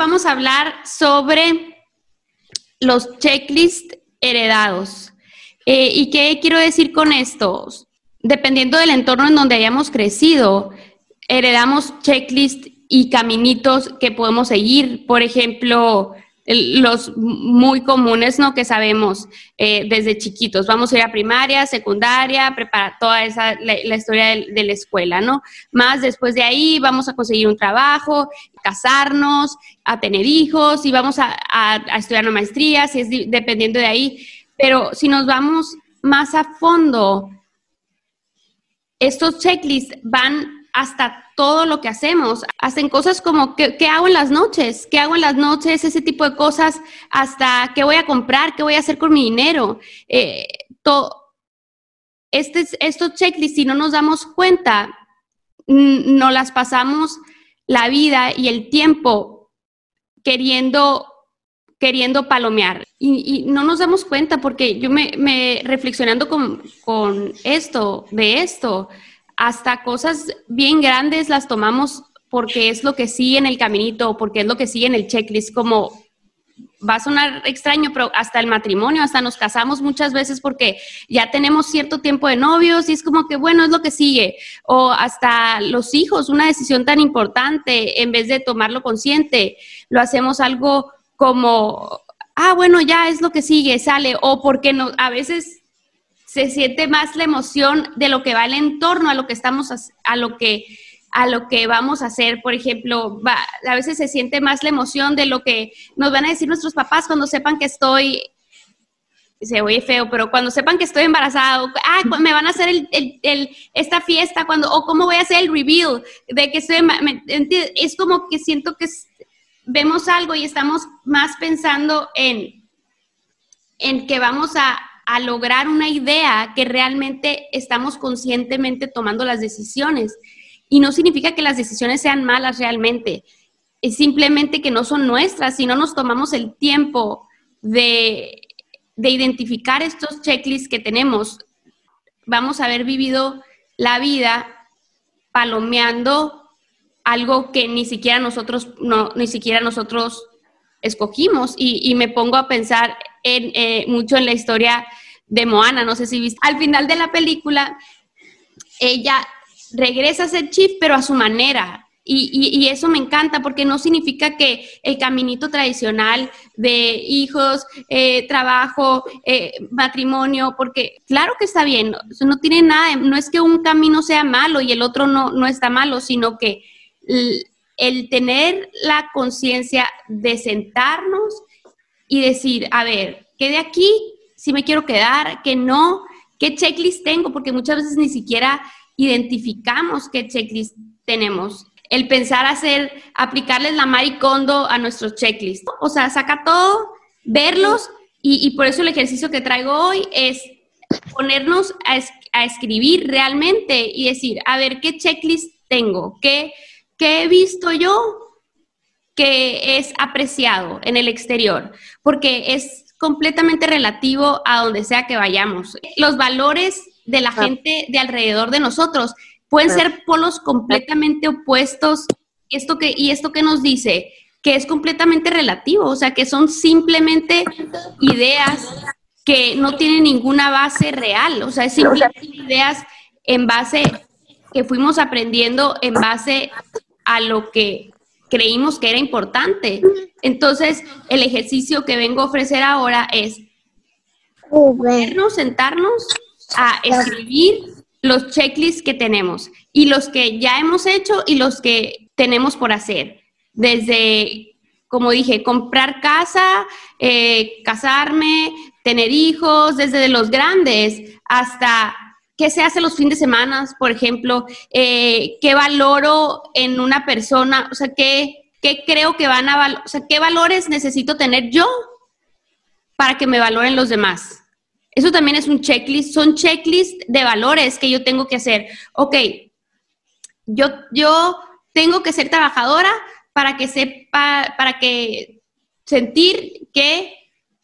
Vamos a hablar sobre los checklists heredados. Eh, ¿Y qué quiero decir con esto? Dependiendo del entorno en donde hayamos crecido, heredamos checklists y caminitos que podemos seguir. Por ejemplo, los muy comunes, ¿no? Que sabemos eh, desde chiquitos. Vamos a ir a primaria, secundaria, preparar toda esa, la, historia de, la escuela, ¿no? Más después de ahí vamos a conseguir un trabajo, casarnos, a tener hijos y vamos a, estudiar una maestría, si es dependiendo de ahí. Pero si nos vamos más a fondo, estos checklists van hasta todo lo que hacemos. Hacen cosas como, ¿qué, hago en las noches? ¿Qué hago en las noches? Ese tipo de cosas, hasta qué voy a comprar, qué voy a hacer con mi dinero. Eh, este, estos checklists, si no nos damos cuenta, no las pasamos la vida y el tiempo queriendo queriendo palomear. Y, no nos damos cuenta porque yo me, me reflexionando con, con esto, de esto, hasta cosas bien grandes las tomamos porque es lo que sigue en el caminito, porque es lo que sigue en el checklist, como va a sonar extraño, pero hasta el matrimonio, hasta nos casamos muchas veces porque ya tenemos cierto tiempo de novios y es como que, bueno, es lo que sigue. O hasta los hijos, una decisión tan importante, en vez de tomarlo consciente, lo hacemos algo como, ah, bueno, ya es lo que sigue, sale. O porque no, a veces se siente más la emoción de lo que va el entorno, a lo que estamos, a, lo que a lo que vamos a hacer, por ejemplo, a veces se siente más la emoción de lo que nos van a decir nuestros papás cuando sepan que estoy, se oye feo, pero cuando sepan que estoy embarazada, ah, me van a hacer el, esta fiesta, cuando, o cómo voy a hacer el reveal de que estoy, es como que siento que vemos algo y estamos más pensando en, en que vamos a, a lograr una idea que realmente estamos conscientemente tomando las decisiones. Y no significa que las decisiones sean malas realmente, es simplemente que no son nuestras, si no nos tomamos el tiempo de, de identificar estos checklists que tenemos, vamos a haber vivido la vida palomeando algo que ni siquiera nosotros, no, ni siquiera nosotros escogimos. Y, me pongo a pensar en, eh, mucho en la historia de Moana, no sé si viste. Al final de la película, ella regresa a ser chief, pero a su manera. Y, eso me encanta porque no significa que el caminito tradicional de hijos, eh, trabajo, eh, matrimonio, porque claro que está bien, no tiene nada, no es que un camino sea malo y el otro no, no está malo, sino que el tener la conciencia de sentarnos y decir, a ver, ¿qué de aquí si me quiero quedar, que no, qué checklist tengo, porque muchas veces ni siquiera identificamos qué checklist tenemos. El pensar hacer, aplicarles la maricondo a nuestros checklists. O sea, saca todo, verlos y, por eso el ejercicio que traigo hoy es ponernos a, escribir realmente y decir, a ver, ¿qué checklist tengo? ¿Qué, ¿Qué he visto yo que es apreciado en el exterior? Porque es completamente relativo a donde sea que vayamos. Los valores de la gente de alrededor de nosotros pueden ser polos completamente opuestos. Esto que, y esto que nos dice que es completamente relativo, o sea, que son simplemente ideas que no tienen ninguna base real, o sea, es simplemente ideas en base que fuimos aprendiendo en base a lo que creímos que era importante. Entonces, el ejercicio que vengo a ofrecer ahora es sentarnos a escribir los checklists que tenemos y los que ya hemos hecho y los que tenemos por hacer. Desde, como dije, comprar casa, eh, casarme, tener hijos, desde los grandes hasta qué se hace los fines de semana, por ejemplo, eh, qué valoro en una persona, o sea, qué, qué creo que van a, o sea, qué valores necesito tener yo para que me valoren los demás. Eso también es un checklist, son checklists de valores que yo tengo que hacer. Ok, yo, yo tengo que ser trabajadora para que sepa, para que sentir que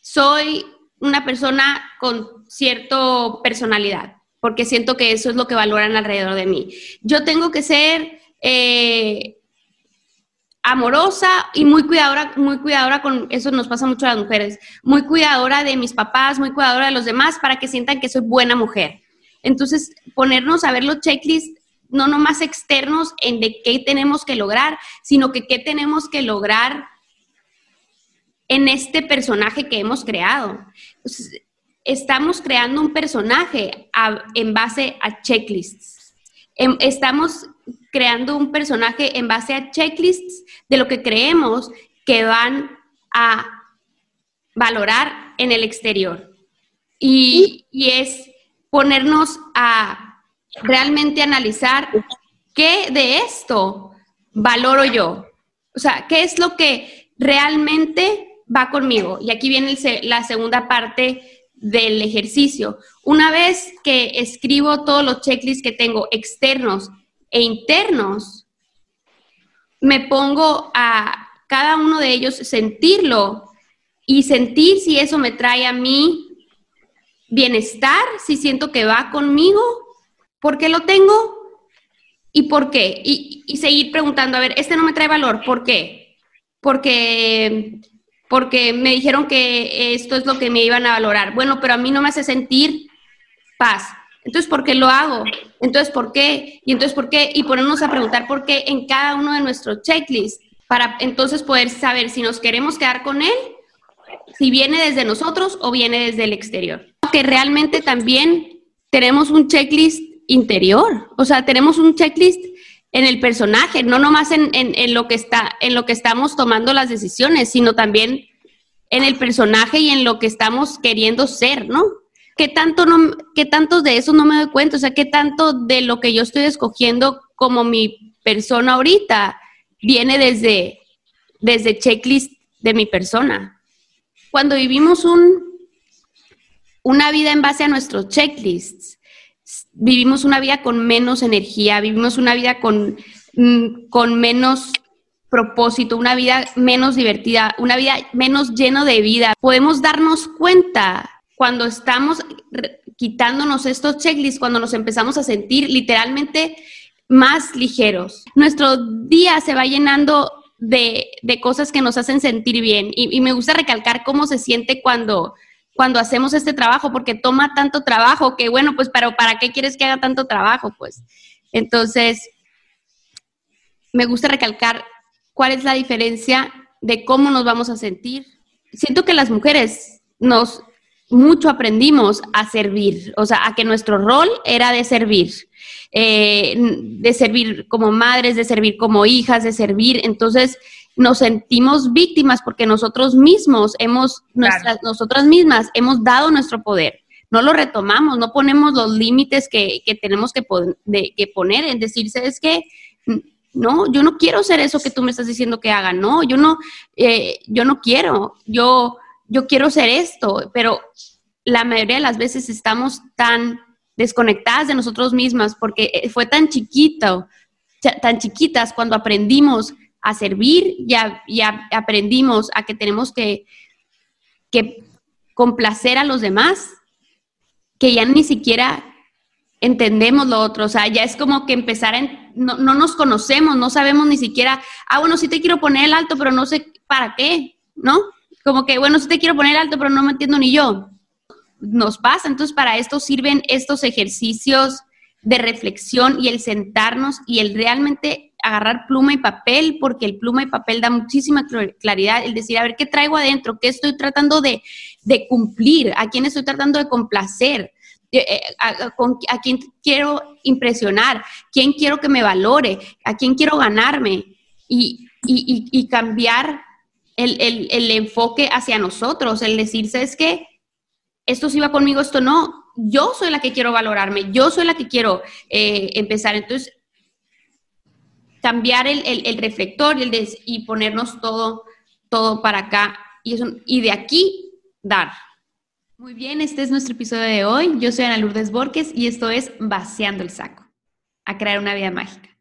soy una persona con cierta personalidad porque siento que eso es lo que valoran alrededor de mí. Yo tengo que ser, eh, amorosa y muy cuidadora, muy cuidadora con, eso nos pasa mucho a las mujeres, muy cuidadora de mis papás, muy cuidadora de los demás para que sientan que soy buena mujer. Entonces, ponernos a ver los checklists, no nomás externos en de qué tenemos que lograr, sino que qué tenemos que lograr en este personaje que hemos creado. Estamos creando un personaje en base a checklists. Em, estamos creando un personaje en base a checklists de lo que creemos que van a valorar en el exterior. Y, y es ponernos a realmente analizar qué de esto valoro yo. O sea, qué es lo que realmente va conmigo. Y aquí viene la segunda parte del ejercicio. Una vez que escribo todos los checklists que tengo externos e internos, me pongo a cada uno de ellos sentirlo y sentir si eso me trae a mí bienestar, si siento que va conmigo, ¿por qué lo tengo? ¿Y por qué? Y, y seguir preguntando, a ver, este no me trae valor, ¿por qué? Porque porque me dijeron que esto es lo que me iban a valorar. Bueno, pero a mí no me hace sentir paz. Entonces, ¿por qué lo hago? Entonces, ¿por qué? Y entonces, ¿por qué? Y ponernos a preguntar por qué en cada uno de nuestros checklists para entonces poder saber si nos queremos quedar con él, si viene desde nosotros o viene desde el exterior. Que realmente también tenemos un checklist interior, o sea, tenemos un checklist en el personaje, no nomás en, en, lo que está, en lo que estamos tomando las decisiones, sino también en el personaje y en lo que estamos queriendo ser, ¿no? ¿Qué tanto, no, qué tanto de eso no me doy cuenta? O sea, ¿qué tanto de lo que yo estoy escogiendo como mi persona ahorita viene desde, desde checklist de mi persona? Cuando vivimos un, una vida en base a nuestros checklists, vivimos una vida con menos energía, vivimos una vida con, mm, con menos propósito, una vida menos divertida, una vida menos lleno de vida. Podemos darnos cuenta cuando estamos quitándonos estos checklists, cuando nos empezamos a sentir literalmente más ligeros. Nuestro día se va llenando de, de cosas que nos hacen sentir bien y, y me gusta recalcar cómo se siente cuando cuando hacemos este trabajo, porque toma tanto trabajo que, bueno, pues, pero ¿para qué quieres que haga tanto trabajo? Pues, entonces, me gusta recalcar cuál es la diferencia de cómo nos vamos a sentir. Siento que las mujeres nos mucho aprendimos a servir, o sea, a que nuestro rol era de servir, eh, de servir como madres, de servir como hijas, de servir. Entonces, nos sentimos víctimas porque nosotros mismos hemos, nuestras, nosotras mismas hemos dado nuestro poder. No lo retomamos, no ponemos los límites que, tenemos que, que, poner en decirse, es que no, yo no quiero ser eso que tú me estás diciendo que haga, no, yo no, eh, yo no quiero, yo, yo quiero ser esto, pero la mayoría de las veces estamos tan desconectadas de nosotros mismas porque eh, fue tan chiquito, tan chiquitas cuando aprendimos a servir y, aprendimos a que tenemos que, que complacer a los demás, que ya ni siquiera entendemos lo otro, o sea, ya es como que empezar a, no, no, nos conocemos, no sabemos ni siquiera, ah, bueno, sí te quiero poner el alto, pero no sé para qué, ¿no? Como que, bueno, sí te quiero poner el alto, pero no me entiendo ni yo. Nos pasa, entonces para esto sirven estos ejercicios de reflexión y el sentarnos y el realmente agarrar pluma y papel, porque el pluma y papel da muchísima claridad, el decir, a ver, ¿qué traigo adentro? ¿Qué estoy tratando de, cumplir? ¿A quién estoy tratando de complacer? Eh, eh, ¿A, quién quiero impresionar? ¿Quién quiero que me valore? ¿A quién quiero ganarme? Y, cambiar el, enfoque hacia nosotros, el decirse es que esto sí va conmigo, esto no. Yo soy la que quiero valorarme, yo soy la que quiero eh, empezar. Entonces, cambiar el, el, reflector y, el y ponernos todo, todo para acá y, eso, y de aquí dar. Muy bien, este es nuestro episodio de hoy. Yo soy Ana Lourdes Borges y esto es Vaciando el Saco, a crear una vida mágica.